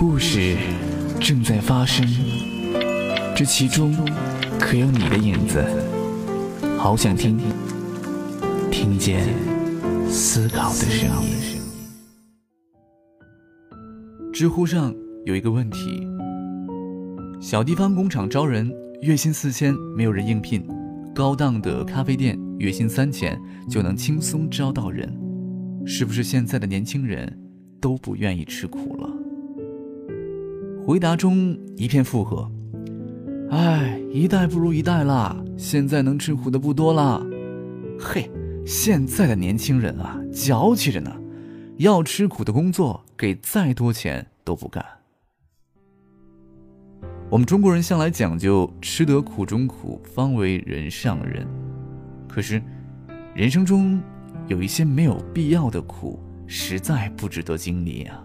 故事正在发生，这其中可有你的影子？好想听，听听见思考的声音。知乎上有一个问题：小地方工厂招人，月薪四千没有人应聘；高档的咖啡店月薪三千就能轻松招到人，是不是现在的年轻人都不愿意吃苦了？回答中一片附和。哎，一代不如一代啦，现在能吃苦的不多啦。嘿，现在的年轻人啊，矫情着呢，要吃苦的工作，给再多钱都不干。我们中国人向来讲究吃得苦中苦，方为人上人。可是，人生中有一些没有必要的苦，实在不值得经历啊。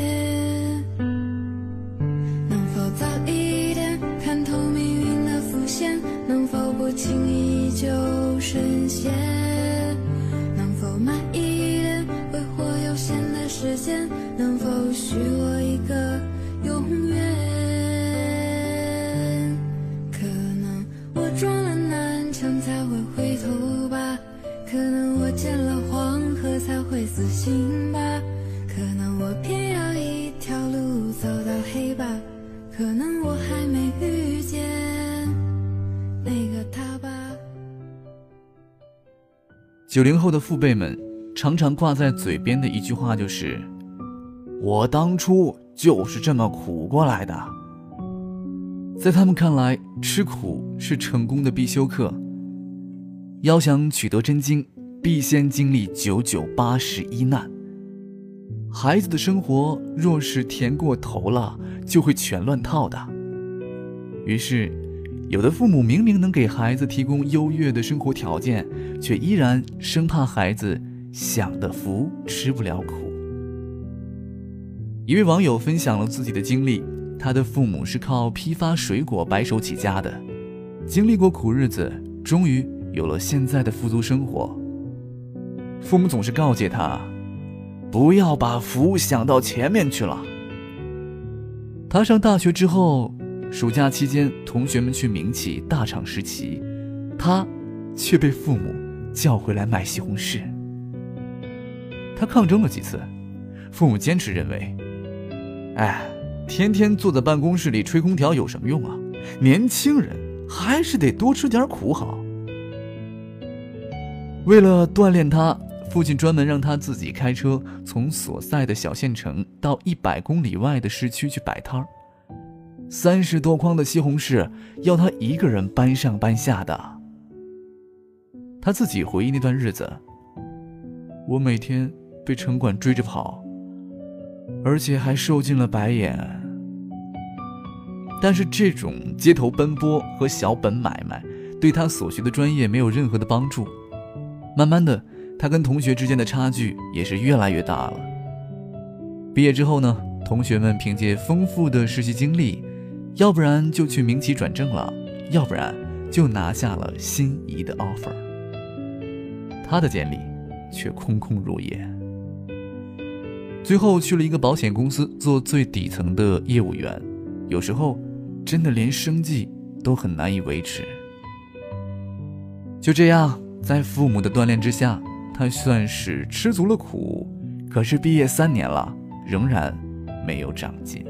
能否许我一个永远？可能我撞了南墙才会回头吧，可能我见了黄河才会死心吧，可能我偏要一条路走到黑吧，可能我还没遇见那个他吧。九零后的父辈们常常挂在嘴边的一句话就是：“我当初就是这么苦过来的。”在他们看来，吃苦是成功的必修课。要想取得真经，必先经历九九八十一难。孩子的生活若是甜过头了，就会全乱套的。于是。有的父母明明能给孩子提供优越的生活条件，却依然生怕孩子享的福吃不了苦。一位网友分享了自己的经历，他的父母是靠批发水果白手起家的，经历过苦日子，终于有了现在的富足生活。父母总是告诫他，不要把福想到前面去了。他上大学之后。暑假期间，同学们去民企大厂实习，他却被父母叫回来卖西红柿。他抗争了几次，父母坚持认为：“哎，天天坐在办公室里吹空调有什么用啊？年轻人还是得多吃点苦好。”为了锻炼他，父亲专门让他自己开车从所在的小县城到一百公里外的市区去摆摊儿。三十多筐的西红柿要他一个人搬上搬下的。他自己回忆那段日子，我每天被城管追着跑，而且还受尽了白眼。但是这种街头奔波和小本买卖，对他所学的专业没有任何的帮助。慢慢的，他跟同学之间的差距也是越来越大了。毕业之后呢，同学们凭借丰富的实习经历。要不然就去民企转正了，要不然就拿下了心仪的 offer。他的简历却空空如也，最后去了一个保险公司做最底层的业务员，有时候真的连生计都很难以维持。就这样，在父母的锻炼之下，他算是吃足了苦，可是毕业三年了，仍然没有长进。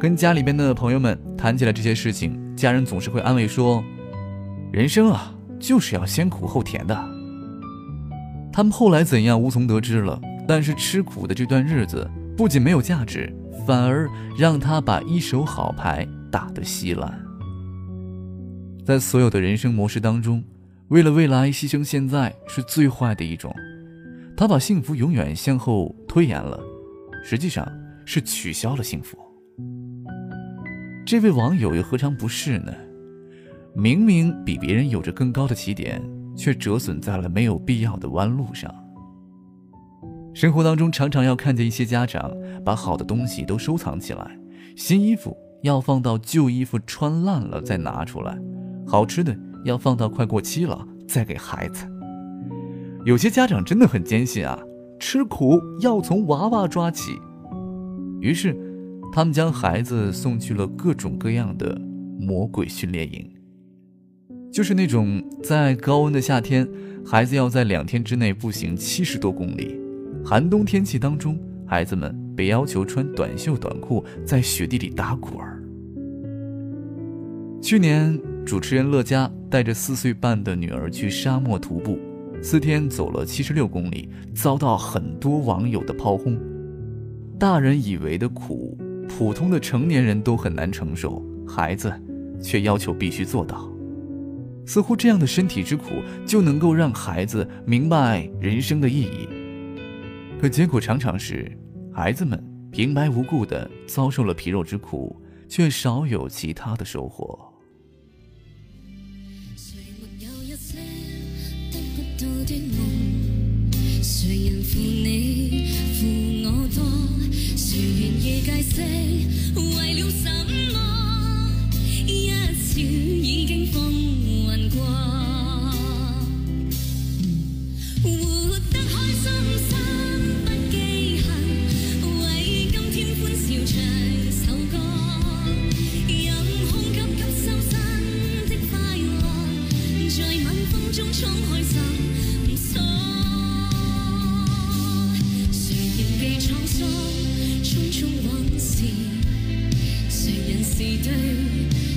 跟家里边的朋友们谈起来这些事情，家人总是会安慰说：“人生啊，就是要先苦后甜的。”他们后来怎样无从得知了。但是吃苦的这段日子不仅没有价值，反而让他把一手好牌打得稀烂。在所有的人生模式当中，为了未来牺牲现在是最坏的一种。他把幸福永远向后推延了，实际上。是取消了幸福。这位网友又何尝不是呢？明明比别人有着更高的起点，却折损在了没有必要的弯路上。生活当中常常要看见一些家长把好的东西都收藏起来，新衣服要放到旧衣服穿烂了再拿出来，好吃的要放到快过期了再给孩子。有些家长真的很坚信啊，吃苦要从娃娃抓起，于是他们将孩子送去了各种各样的魔鬼训练营，就是那种在高温的夏天，孩子要在两天之内步行七十多公里。寒冬天气当中，孩子们被要求穿短袖短裤在雪地里打滚儿。去年，主持人乐嘉带着四岁半的女儿去沙漠徒步，四天走了七十六公里，遭到很多网友的炮轰。大人以为的苦，普通的成年人都很难承受，孩子却要求必须做到。似乎这样的身体之苦，就能够让孩子明白人生的意义。可结果常常是，孩子们平白无故的遭受了皮肉之苦，却少有其他的收获。是对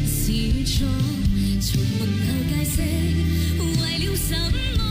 是错，从没有解释，为了什么？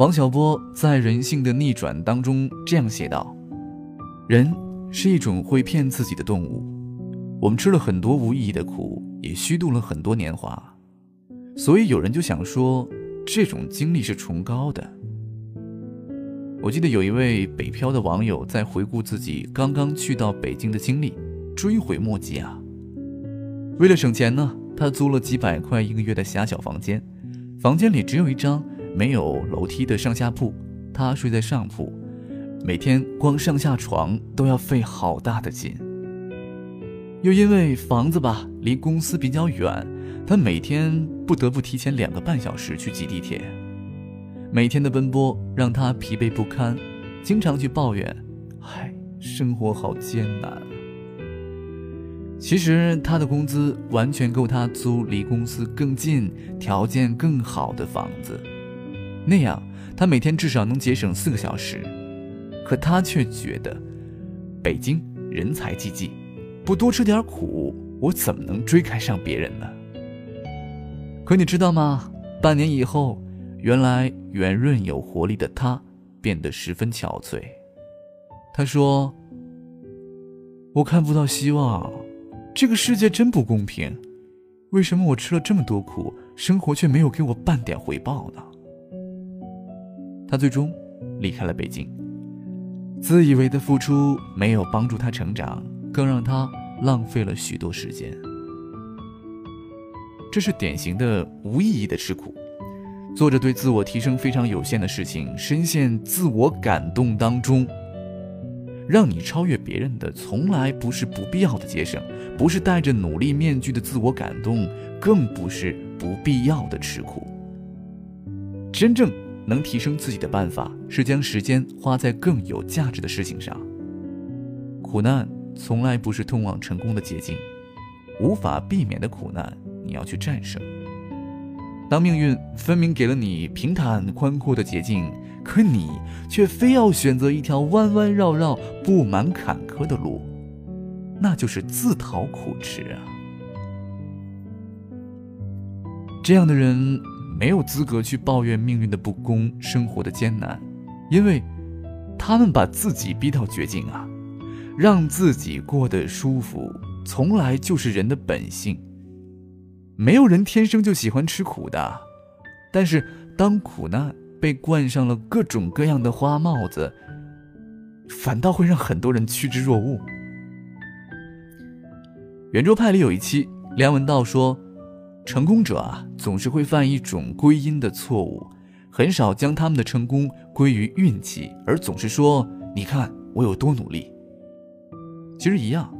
王小波在《人性的逆转》当中这样写道：“人是一种会骗自己的动物，我们吃了很多无意义的苦，也虚度了很多年华，所以有人就想说，这种经历是崇高的。”我记得有一位北漂的网友在回顾自己刚刚去到北京的经历，追悔莫及啊。为了省钱呢，他租了几百块一个月的狭小房间，房间里只有一张。没有楼梯的上下铺，他睡在上铺，每天光上下床都要费好大的劲。又因为房子吧离公司比较远，他每天不得不提前两个半小时去挤地铁。每天的奔波让他疲惫不堪，经常去抱怨：“唉，生活好艰难。”其实他的工资完全够他租离公司更近、条件更好的房子。那样，他每天至少能节省四个小时，可他却觉得，北京人才济济，不多吃点苦，我怎么能追赶上别人呢？可你知道吗？半年以后，原来圆润有活力的他变得十分憔悴。他说：“我看不到希望，这个世界真不公平，为什么我吃了这么多苦，生活却没有给我半点回报呢？”他最终离开了北京，自以为的付出没有帮助他成长，更让他浪费了许多时间。这是典型的无意义的吃苦，做着对自我提升非常有限的事情，深陷自我感动当中。让你超越别人的，从来不是不必要的节省，不是戴着努力面具的自我感动，更不是不必要的吃苦。真正能提升自己的办法，是将时间花在更有价值的事情上。苦难从来不是通往成功的捷径，无法避免的苦难，你要去战胜。当命运分明给了你平坦宽阔的捷径，可你却非要选择一条弯弯绕绕、布满坎坷的路，那就是自讨苦吃啊！这样的人没有资格去抱怨命运的不公、生活的艰难，因为他们把自己逼到绝境啊！让自己过得舒服，从来就是人的本性。没有人天生就喜欢吃苦的，但是当苦难被冠上了各种各样的花帽子，反倒会让很多人趋之若鹜。圆桌派里有一期，梁文道说：“成功者啊，总是会犯一种归因的错误，很少将他们的成功归于运气，而总是说‘你看我有多努力’。其实一样，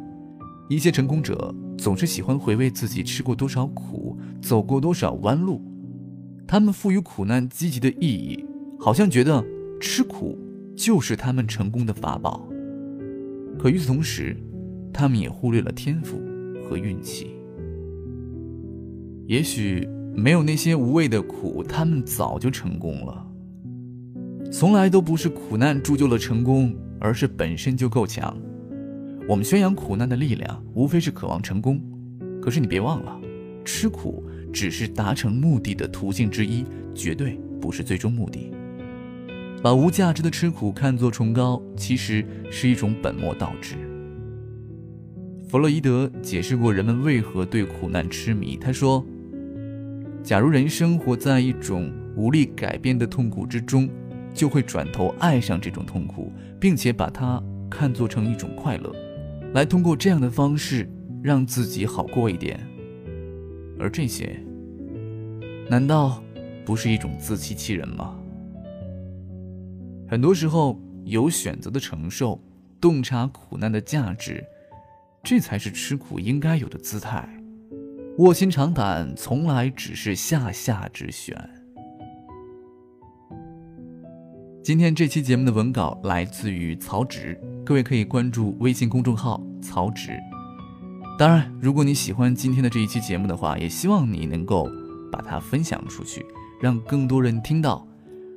一些成功者。”总是喜欢回味自己吃过多少苦，走过多少弯路。他们赋予苦难积极的意义，好像觉得吃苦就是他们成功的法宝。可与此同时，他们也忽略了天赋和运气。也许没有那些无谓的苦，他们早就成功了。从来都不是苦难铸就了成功，而是本身就够强。我们宣扬苦难的力量，无非是渴望成功。可是你别忘了，吃苦只是达成目的的途径之一，绝对不是最终目的。把无价值的吃苦看作崇高，其实是一种本末倒置。弗洛伊德解释过人们为何对苦难痴迷。他说：“假如人生活在一种无力改变的痛苦之中，就会转头爱上这种痛苦，并且把它看作成一种快乐。”来通过这样的方式让自己好过一点，而这些难道不是一种自欺欺人吗？很多时候，有选择的承受，洞察苦难的价值，这才是吃苦应该有的姿态。卧薪尝胆，从来只是下下之选。今天这期节目的文稿来自于曹植。各位可以关注微信公众号“曹植”。当然，如果你喜欢今天的这一期节目的话，也希望你能够把它分享出去，让更多人听到。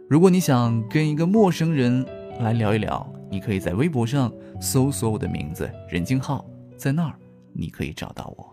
如果你想跟一个陌生人来聊一聊，你可以在微博上搜索我的名字“任京浩”，在那儿你可以找到我。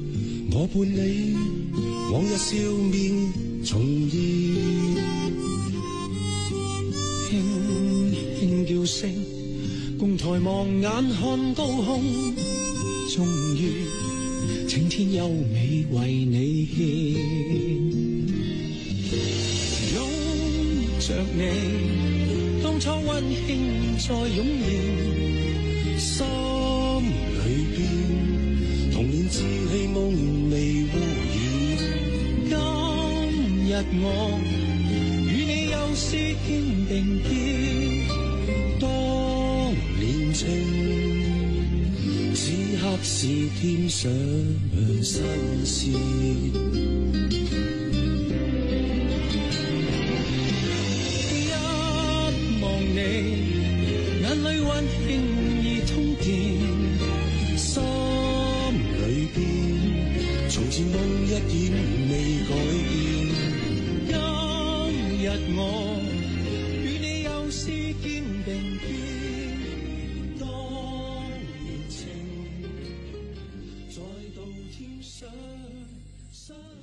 我伴你往日笑面重现。轻轻叫声，共抬望眼看高空，终于晴天优美为你献。拥着你，当初温馨再涌现，我与你又是肩并肩。当年情此刻是添上新鲜，再到天上。